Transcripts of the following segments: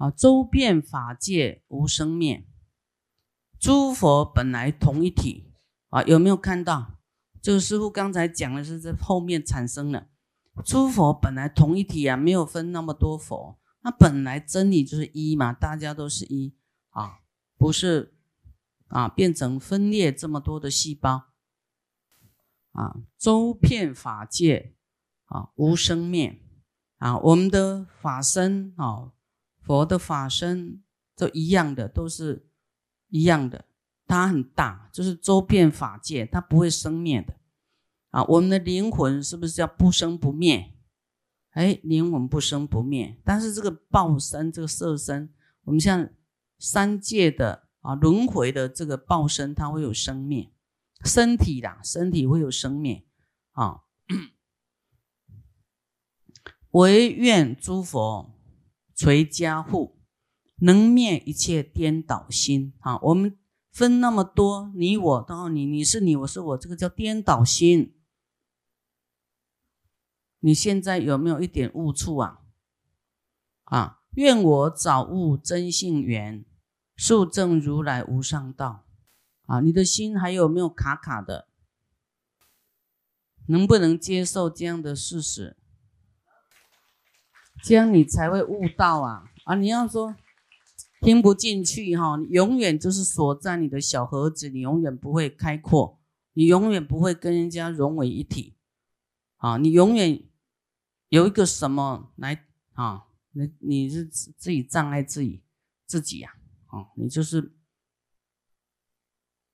啊，周遍法界无生灭，诸佛本来同一体啊，有没有看到？这个师傅刚才讲的是在后面产生的，诸佛本来同一体啊，没有分那么多佛，那本来真理就是一嘛，大家都是一啊，不是啊，变成分裂这么多的细胞。啊，周遍法界啊，无生灭。啊，我们的法身啊，佛的法身都一样的，都是一样的。它很大，就是周遍法界，它不会生灭的啊。我们的灵魂是不是叫不生不灭？哎，灵魂不生不灭，但是这个报身、这个色身，我们像三界的啊轮回的这个报身，它会有生灭，身体啦，身体会有生灭啊。唯愿诸佛垂加护，能灭一切颠倒心啊！我们。分那么多，你我到你，你是你，我是我，这个叫颠倒心。你现在有没有一点悟处啊？啊，愿我早悟真性缘，速证如来无上道。啊，你的心还有没有卡卡的？能不能接受这样的事实？这样你才会悟道啊！啊，你要说。听不进去哈，你永远就是锁在你的小盒子，你永远不会开阔，你永远不会跟人家融为一体，啊，你永远有一个什么来啊？你你是自己障碍自己自己呀，啊，你就是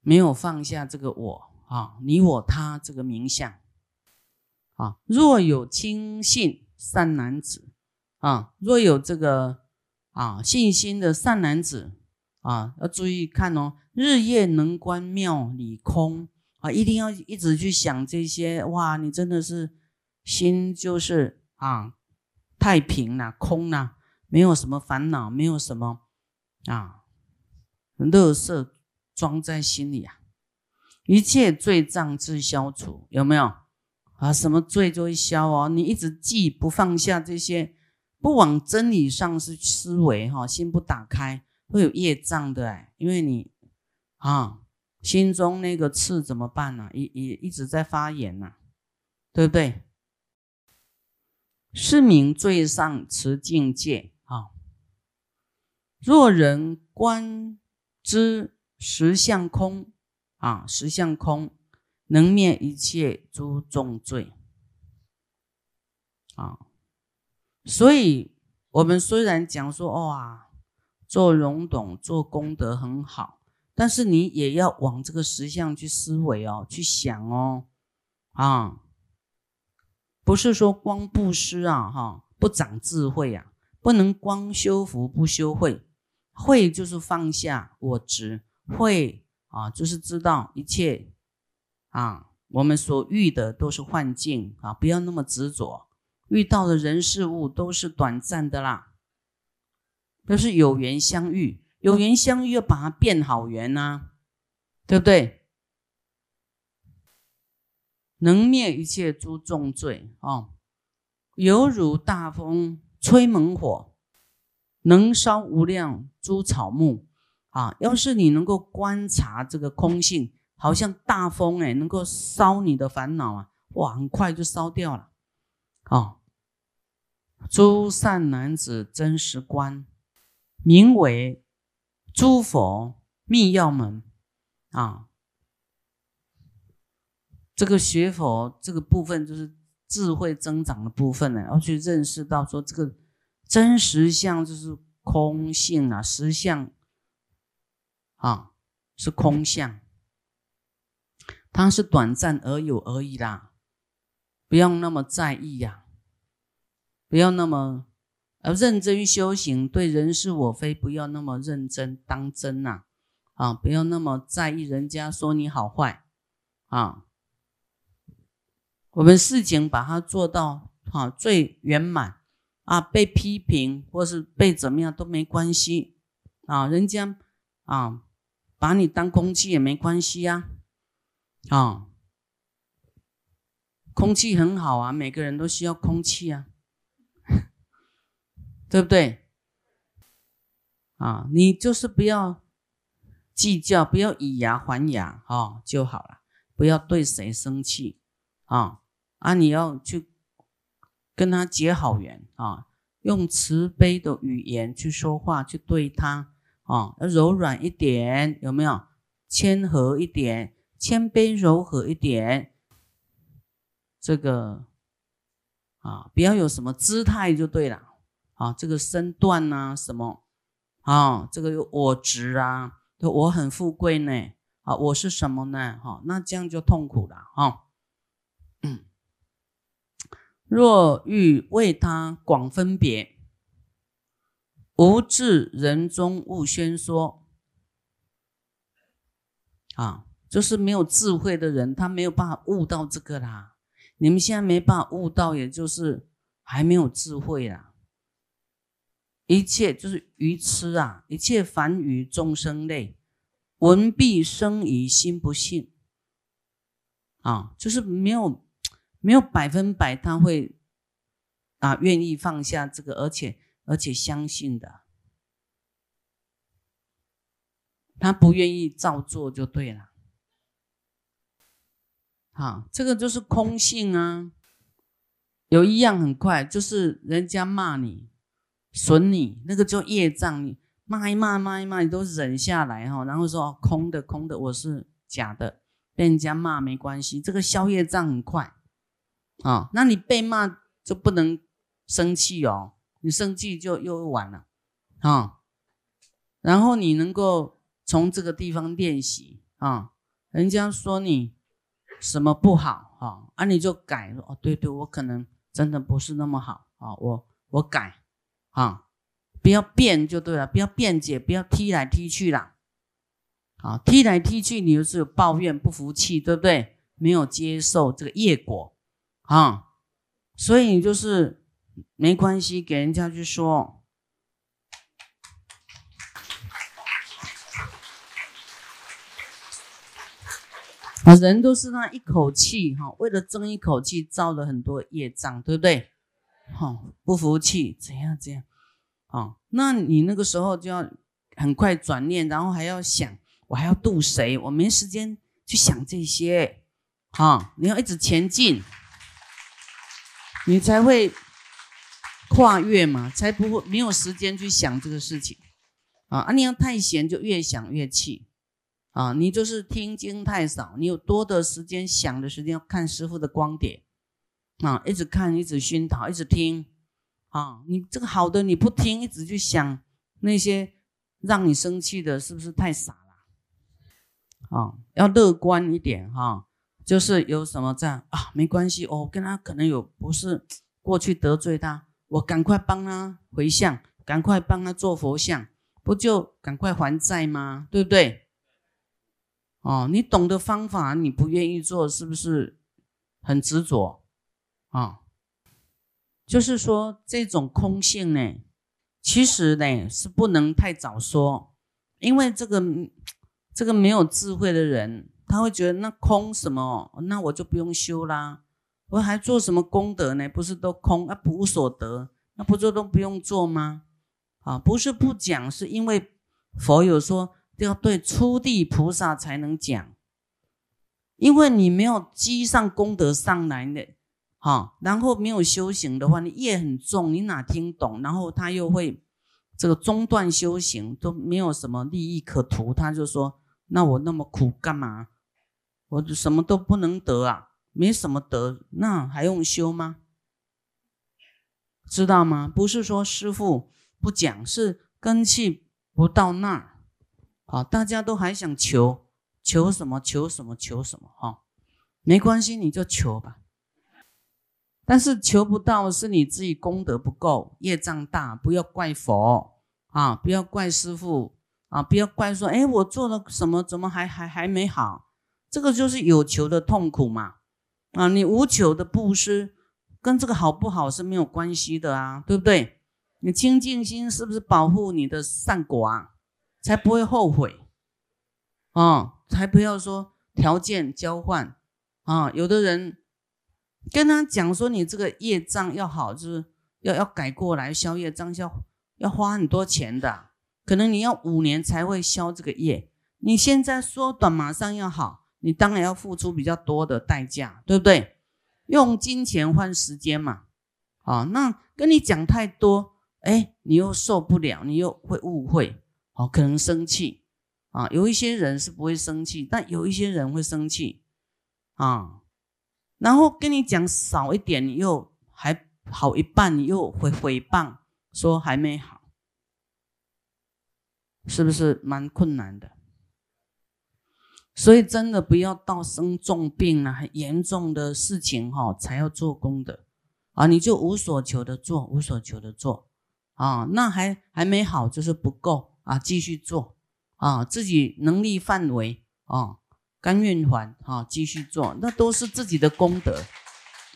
没有放下这个我啊，你我他这个名相啊。若有轻信善男子啊，若有这个。啊，信心的善男子啊，要注意看哦。日夜能观妙理空啊，一定要一直去想这些。哇，你真的是心就是啊，太平了，空了，没有什么烦恼，没有什么啊，乐色装在心里啊，一切罪障自消除，有没有啊？什么罪就会消哦？你一直记不放下这些。不往真理上是思维哈，心不打开会有业障的哎，因为你啊心中那个刺怎么办呢？一一一直在发炎呐，对不对？是名最上持境界啊。若人观知实相空啊，实相空能灭一切诸重罪啊。所以，我们虽然讲说，哇，做荣懂、做功德很好，但是你也要往这个实相去思维哦，去想哦，啊，不是说光布施啊，哈，不长智慧啊，不能光修福不修慧，慧就是放下我执，慧啊，就是知道一切啊，我们所遇的都是幻境啊，不要那么执着。遇到的人事物都是短暂的啦，都是有缘相遇，有缘相遇要把它变好缘呐，对不对？能灭一切诸重罪啊，犹如大风吹猛火，能烧无量诸草木啊。要是你能够观察这个空性，好像大风哎，能够烧你的烦恼啊，哇，很快就烧掉了。啊，诸善男子真实观，名为诸佛密要门啊。这个学佛这个部分就是智慧增长的部分呢，要去认识到说这个真实相就是空性啊，实相啊是空相，它是短暂而有而已啦。不要那么在意呀，不要那么呃认真修行，对人是我非不要那么认真当真呐，啊，不要那么在意人家说你好坏啊。我们事情把它做到啊最圆满。啊，被批评或是被怎么样都没关系。啊，人家啊把你当空气也没关系呀，啊。空气很好啊，每个人都需要空气啊，对不对？啊，你就是不要计较，不要以牙还牙啊就好了，不要对谁生气啊啊！你要去跟他结好缘啊，用慈悲的语言去说话，去对他啊，要柔软一点，有没有？谦和一点，谦卑柔和一点，这个啊，不要有什么姿态就对了啊，这个身段呐，什么啊，这个有我执啊，我很富贵呢，啊，我是什么呢？哈，那这样就痛苦了哈。若欲为他广分别，无智人中勿宣说。啊，就是没有智慧的人，他没有办法悟到这个啦。你们现在没办法悟到，也就是还没有智慧啦。一切就是愚痴啊！一切凡愚众生类，闻必生疑心不信。啊，就是没有没有百分百他会啊愿意放下这个，而且而且相信的。他不愿意照做就对了，好，这个就是空性啊。有一样很快，就是人家骂你、损你，那个叫业障。你骂一骂、骂一骂，你都忍下来哈，然后说空的、空的，我是假的，被人家骂没关系，这个消业障很快啊。那你被骂就不能生气哦，你生气就又晚了啊。然后你能够。从这个地方练习啊，人家说你什么不好哈，啊你就改哦，对对，我可能真的不是那么好啊，我我改啊，不要变就对了，不要辩解，不要踢来踢去啦，啊，踢来踢去你就是有抱怨不服气，对不对？没有接受这个业果啊，所以你就是没关系，给人家去说。啊，人都是那一口气哈，为了争一口气，造了很多业障，对不对？哈，不服气，怎样怎样？啊，那你那个时候就要很快转念，然后还要想，我还要渡谁？我没时间去想这些，哈，你要一直前进，你才会跨越嘛，才不会没有时间去想这个事情。啊，你要太闲，就越想越气。啊，你就是听经太少，你有多的时间想的时间要看师傅的光点，啊，一直看，一直熏陶，一直听，啊，你这个好的你不听，一直去想那些让你生气的，是不是太傻了？啊，要乐观一点哈，就是有什么这样啊，没关系哦，跟他可能有不是过去得罪他，我赶快帮他回向，赶快帮他做佛像，不就赶快还债吗？对不对？哦，你懂的方法，你不愿意做，是不是很执着？啊，就是说这种空性呢，其实呢是不能太早说，因为这个这个没有智慧的人，他会觉得那空什么，那我就不用修啦，我还做什么功德呢？不是都空啊，不无所得，那不就都不用做吗？啊，不是不讲，是因为佛有说。要对初地菩萨才能讲，因为你没有积上功德上来的，哈，然后没有修行的话，你业很重，你哪听懂？然后他又会这个中断修行，都没有什么利益可图，他就说：那我那么苦干嘛？我什么都不能得啊，没什么得，那还用修吗？知道吗？不是说师傅不讲，是根气不到那儿。好，大家都还想求求什么？求什么？求什么？哈，没关系，你就求吧。但是求不到是你自己功德不够，业障大，不要怪佛啊，不要怪师傅啊，不要怪说，哎，我做了什么，怎么还还还没好？这个就是有求的痛苦嘛。啊，你无求的布施，跟这个好不好是没有关系的啊，对不对？你清净心是不是保护你的善果啊？才不会后悔，啊，才不要说条件交换，啊，有的人跟他讲说你这个业障要好，就是要要改过来消业障，要要花很多钱的，可能你要五年才会消这个业。你现在缩短，马上要好，你当然要付出比较多的代价，对不对？用金钱换时间嘛。啊，那跟你讲太多，哎，你又受不了，你又会误会，哦，可能生气。啊，有一些人是不会生气，但有一些人会生气。啊，然后跟你讲少一点，你又还好一半，你又会回谤说还没好，是不是蛮困难的？所以真的不要到生重病了、很严重的事情哈，才要做功德啊！你就无所求的做，无所求的做啊，那还还没好，就是不够啊，继续做啊，自己能力范围啊。甘愿还啊，继续做，那都是自己的功德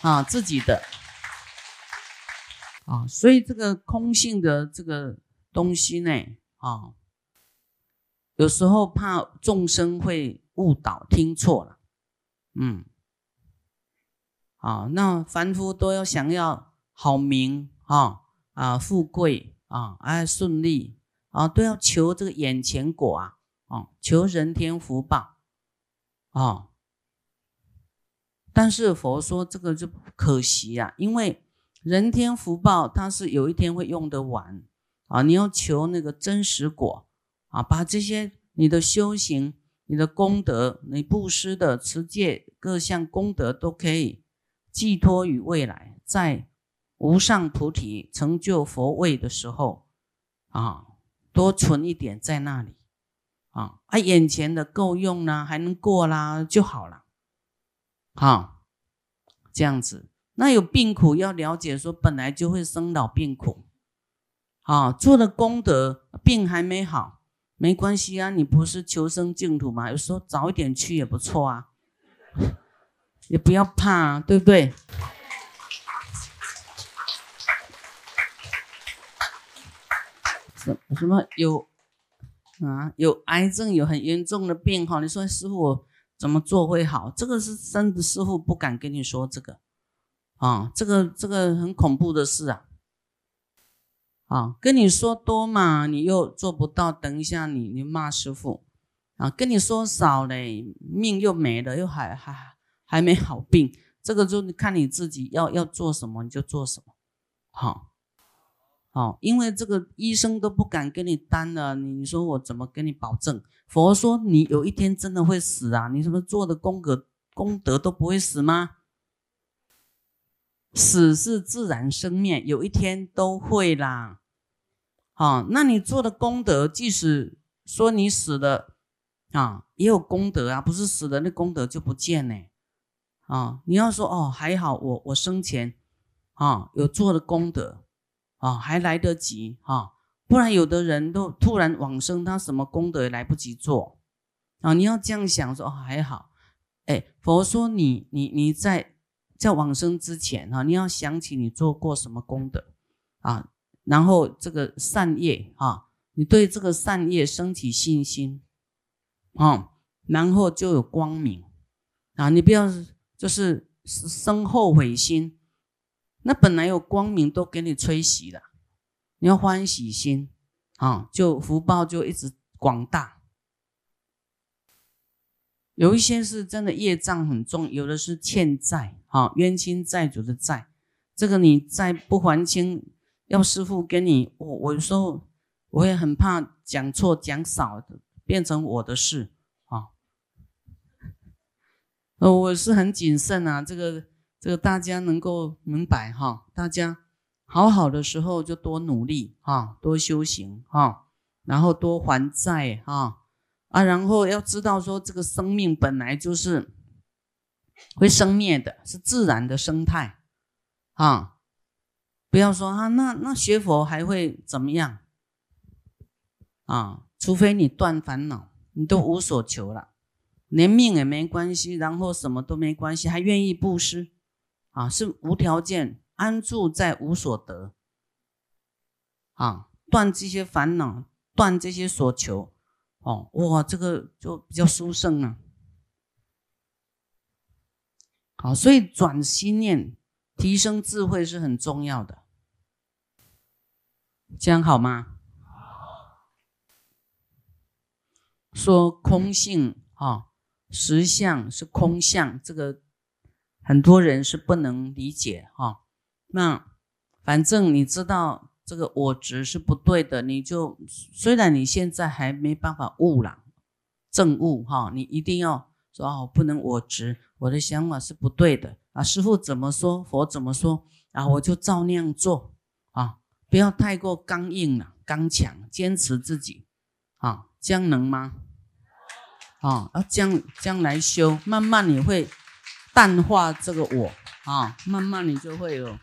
啊，自己的啊，所以这个空性的这个东西呢，啊，有时候怕众生会误导听错了，嗯，啊，那凡夫都要想要好名啊啊，富贵啊，哎顺利啊，都要求这个眼前果啊，啊，求人天福报。啊！但是佛说这个就可惜啊，因为人天福报它是有一天会用得完啊。你要求那个真实果啊，把这些你的修行、你的功德、你布施的持戒各项功德都可以寄托于未来，在无上菩提成就佛位的时候啊，多存一点在那里。啊啊！眼前的够用呢，还能过啦就好了。好，这样子。那有病苦要了解，说本来就会生老病苦。啊，做了功德，病还没好，没关系啊。你不是求生净土吗？有时候早一点去也不错啊，也不要怕啊，对不对？什什么有？啊，有癌症，有很严重的病哈。你说师傅，怎么做会好？这个是真的，师傅不敢跟你说这个啊，这个这个很恐怖的事啊。啊，跟你说多嘛，你又做不到。等一下，你你骂师傅啊，跟你说少嘞，命又没了，又还还还没好病，这个就看你自己要要做什么，你就做什么，好。哦，因为这个医生都不敢跟你担了，你说我怎么跟你保证？佛说你有一天真的会死啊！你什么做的功德功德都不会死吗？死是自然生灭，有一天都会啦。好，那你做的功德，即使说你死了啊，也有功德啊，不是死了那功德就不见呢。啊，你要说哦，还好我我生前啊有做的功德。啊，还来得及哈，不然有的人都突然往生，他什么功德也来不及做啊！你要这样想说，哦，还好，哎，佛说你你你在在往生之前哈，你要想起你做过什么功德啊，然后这个善业啊，你对这个善业升起信心啊，然后就有光明啊，你不要就是生后悔心。那本来有光明都给你吹熄了，你要欢喜心啊，就福报就一直广大。有一些是真的业障很重，有的是欠债啊，冤亲债主的债，这个你再不还清，要师傅跟你，我我有时候我也很怕讲错讲少，变成我的事啊。呃，我是很谨慎啊，这个。这个大家能够明白哈，大家好好的时候就多努力哈，多修行哈，然后多还债哈啊，然后要知道说这个生命本来就是会生灭的，是自然的生态啊，不要说啊，那那学佛还会怎么样啊？除非你断烦恼，你都无所求了，连命也没关系，然后什么都没关系，还愿意布施。啊，是无条件安住在无所得，啊，断这些烦恼，断这些所求，哦，哇，这个就比较殊胜啊。好，所以转心念，提升智慧是很重要的，这样好吗？说空性啊，实相是空相，这个很多人是不能理解哈。那反正你知道这个我执是不对的，你就虽然你现在还没办法悟了，正悟哈，你一定要说哦，不能我执，我的想法是不对的啊。师傅怎么说，佛怎么说啊，我就照那样做啊，不要太过刚硬了，刚强，坚持自己啊，这样能吗？啊，要将将来修，慢慢你会淡化这个我啊，慢慢你就会有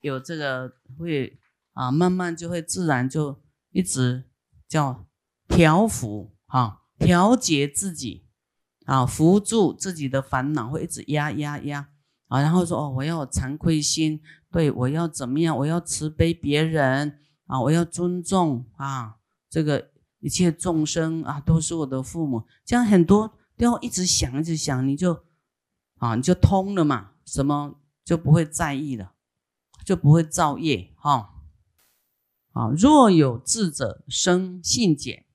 有这个会啊，慢慢就会自然就一直叫调伏啊，调节自己啊，扶住自己的烦恼会一直压压压啊，然后说哦，我要有惭愧心，对我要怎么样？我要慈悲别人啊，我要尊重啊，这个。一切众生啊，都是我的父母。这样很多都要一直想，一直想，你就啊，你就通了嘛，什么就不会在意了，就不会造业哈。啊，若有智者生信解，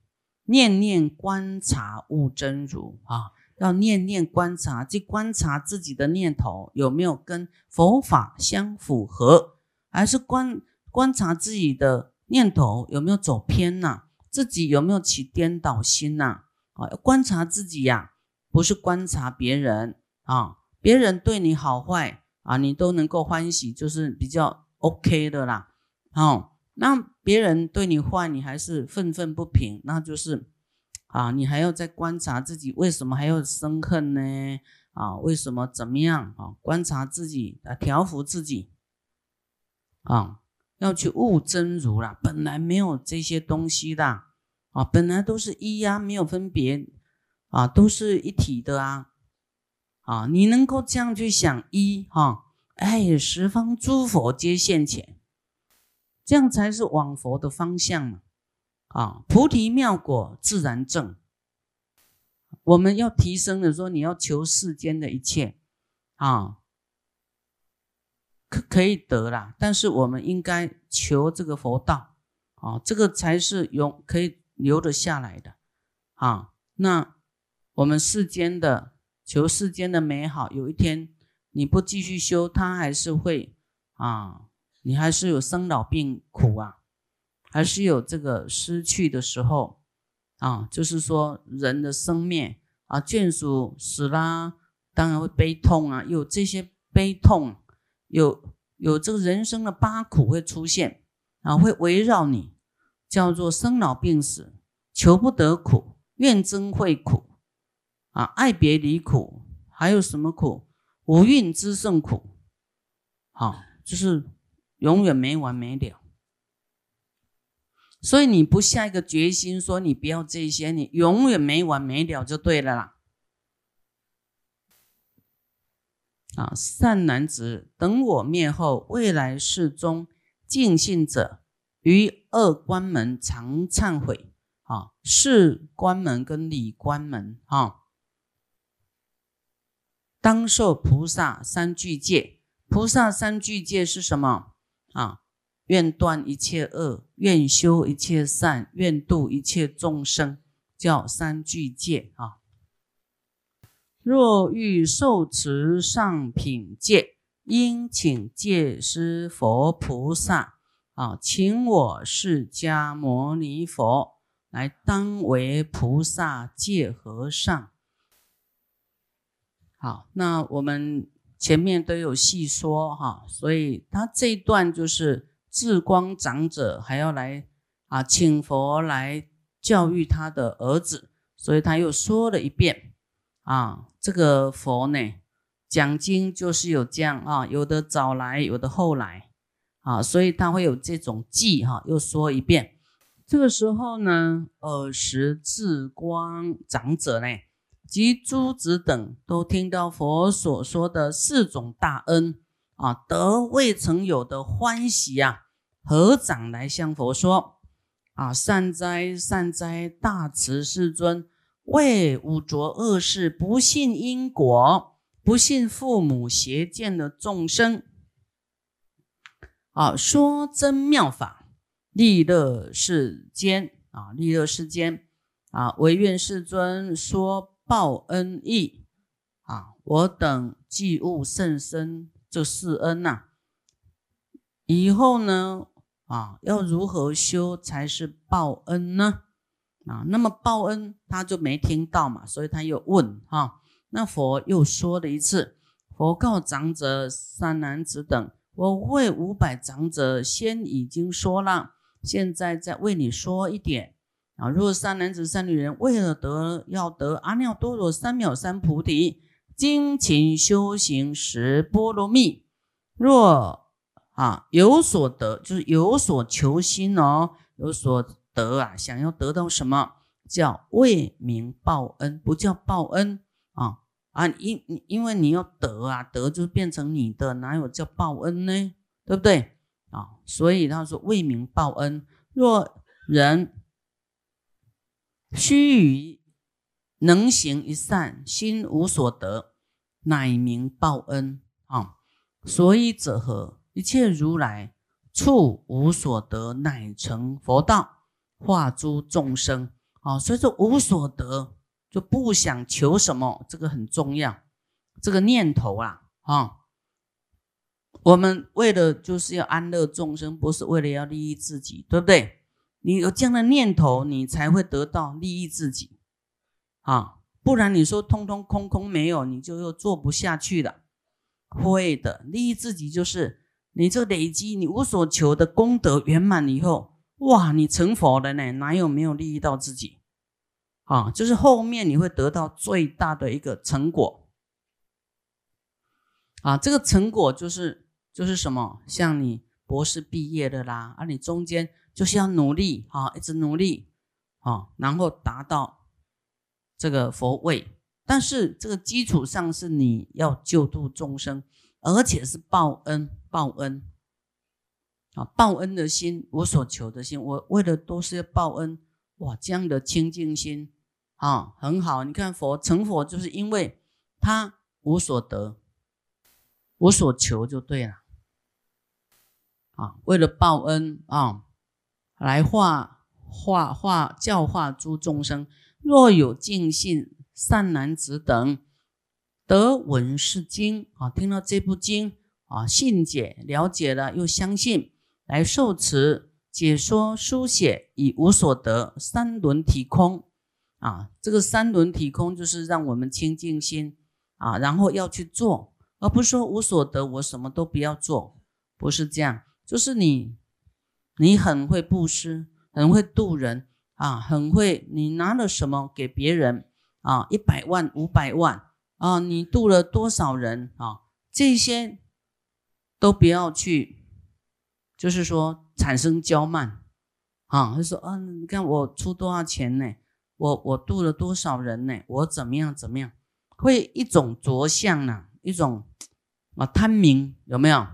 念念观察悟真如啊，要念念观察，去观察自己的念头有没有跟佛法相符合，还是观观察自己的念头有没有走偏呐？自己有没有起颠倒心呐？啊，观察自己呀，不是观察别人啊。别人对你好坏啊，你都能够欢喜，就是比较 OK 的啦。哦，那别人对你坏，你还是愤愤不平，那就是啊，你还要再观察自己，为什么还要生恨呢？啊，为什么怎么样啊？观察自己啊，调服自己啊。要去悟真如啦，本来没有这些东西的啊，本来都是一呀，没有分别啊，都是一体的啊啊！你能够这样去想一哈，哎，十方诸佛皆现前，这样才是往佛的方向嘛啊！菩提妙果自然正。我们要提升的说，你要求世间的一切啊。可可以得啦，但是我们应该求这个佛道啊，这个才是永可以留得下来的啊。那我们世间的求世间的美好，有一天你不继续修，它还是会啊，你还是有生老病苦啊，还是有这个失去的时候啊。就是说人的生灭啊，眷属死啦，当然会悲痛啊，有这些悲痛。有有这个人生的八苦会出现啊，会围绕你，叫做生老病死，求不得苦，怨憎会苦啊，爱别离苦，还有什么苦？五蕴之胜苦，好，就是永远没完没了。所以你不下一个决心，说你不要这些，你永远没完没了就对了啦。啊，善男子，等我灭后，未来世中尽信者，于二关门常忏悔。啊，是关门跟理关门，哈，当受菩萨三具戒。菩萨三具戒是什么？啊，愿断一切恶，愿修一切善，愿度一切众生，叫三具戒啊。若欲受持上品戒，应请戒师佛菩萨啊，请我释迦牟尼佛来当为菩萨戒和尚。好，那我们前面都有细说哈，所以他这一段就是智光长者还要来啊，请佛来教育他的儿子，所以他又说了一遍啊。这个佛呢，讲经就是有这样啊，有的早来，有的后来啊，所以他会有这种记哈，又说一遍。这个时候呢，尔时智光长者呢，及诸子等都听到佛所说的四种大恩啊，得未曾有的欢喜啊，合掌来向佛说。啊，善哉善哉，大慈世尊。为五浊恶世、不信因果、不信父母邪见的众生，啊，说真妙法，利乐世间。啊，利乐世间。啊，唯愿世尊说报恩义。啊，我等既悟甚深这四恩呐，以后呢啊，要如何修才是报恩呢？啊，那么报恩他就没听到嘛，所以他又问哈，那佛又说了一次，佛告长者三男子等，我为五百长者先已经说了，现在再为你说一点。啊，若三男子三女人为了得要得阿耨多罗三藐三菩提，精勤修行十波罗蜜，若啊有所得，就是有所求心哦，有所。得啊，想要得到什么叫为民报恩，不叫报恩啊啊！因因为你要得啊，得就变成你的，哪有叫报恩呢？对不对啊？所以他说为民报恩，若人须臾能行一善，心无所得，乃名报恩啊！所以者何？一切如来处无所得，乃成佛道。化诸众生啊，所以说无所得就不想求什么，这个很重要。这个念头啊，啊，我们为了就是要安乐众生，不是为了要利益自己，对不对？你有这样的念头，你才会得到利益自己啊，不然你说通通空空没有，你就又做不下去了。会的，利益自己就是你这累积你无所求的功德圆满以后。哇，你成佛了呢，哪有没有利益到自己？啊，就是后面你会得到最大的一个成果。啊，这个成果就是就是什么？像你博士毕业的啦，啊，你中间就是要努力啊，一直努力啊，然后达到这个佛位。但是这个基础上是你要救度众生，而且是报恩报恩。啊，报恩的心，无所求的心，我为的都是要报恩。哇，这样的清净心啊，很好。你看佛成佛，就是因为他无所得，无所求就对了。啊，为了报恩啊，来化化化教化诸众生。若有净信善男子等得闻是经啊，听到这部经啊，信解了解了，又相信。来受持解说书写以无所得三轮体空啊，这个三轮体空就是让我们清净心啊，然后要去做，而不是说无所得我什么都不要做，不是这样，就是你你很会布施，很会度人啊，很会你拿了什么给别人啊，一百万五百万啊，你度了多少人啊，这些都不要去。就是说产生骄慢，啊，他说，嗯，你看我出多少钱呢？我我度了多少人呢？我怎么样怎么样？会一种着相呢？一种啊贪名有没有？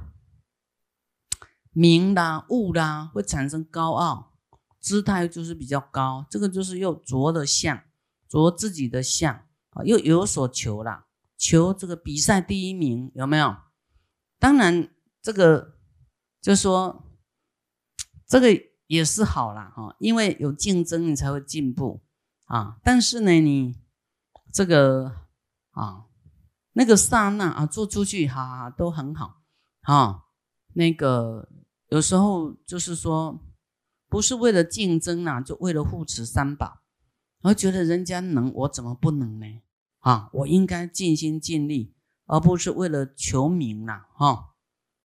名啦物啦，会产生高傲，姿态就是比较高，这个就是又着的相，着自己的相啊，又有所求啦，求这个比赛第一名有没有？当然这个。就说这个也是好了哈，因为有竞争，你才会进步啊。但是呢，你这个啊，那个刹那啊，做出去哈都很好啊。那个有时候就是说，不是为了竞争啊，就为了护持三宝，而觉得人家能，我怎么不能呢？啊，我应该尽心尽力，而不是为了求名呐，哈。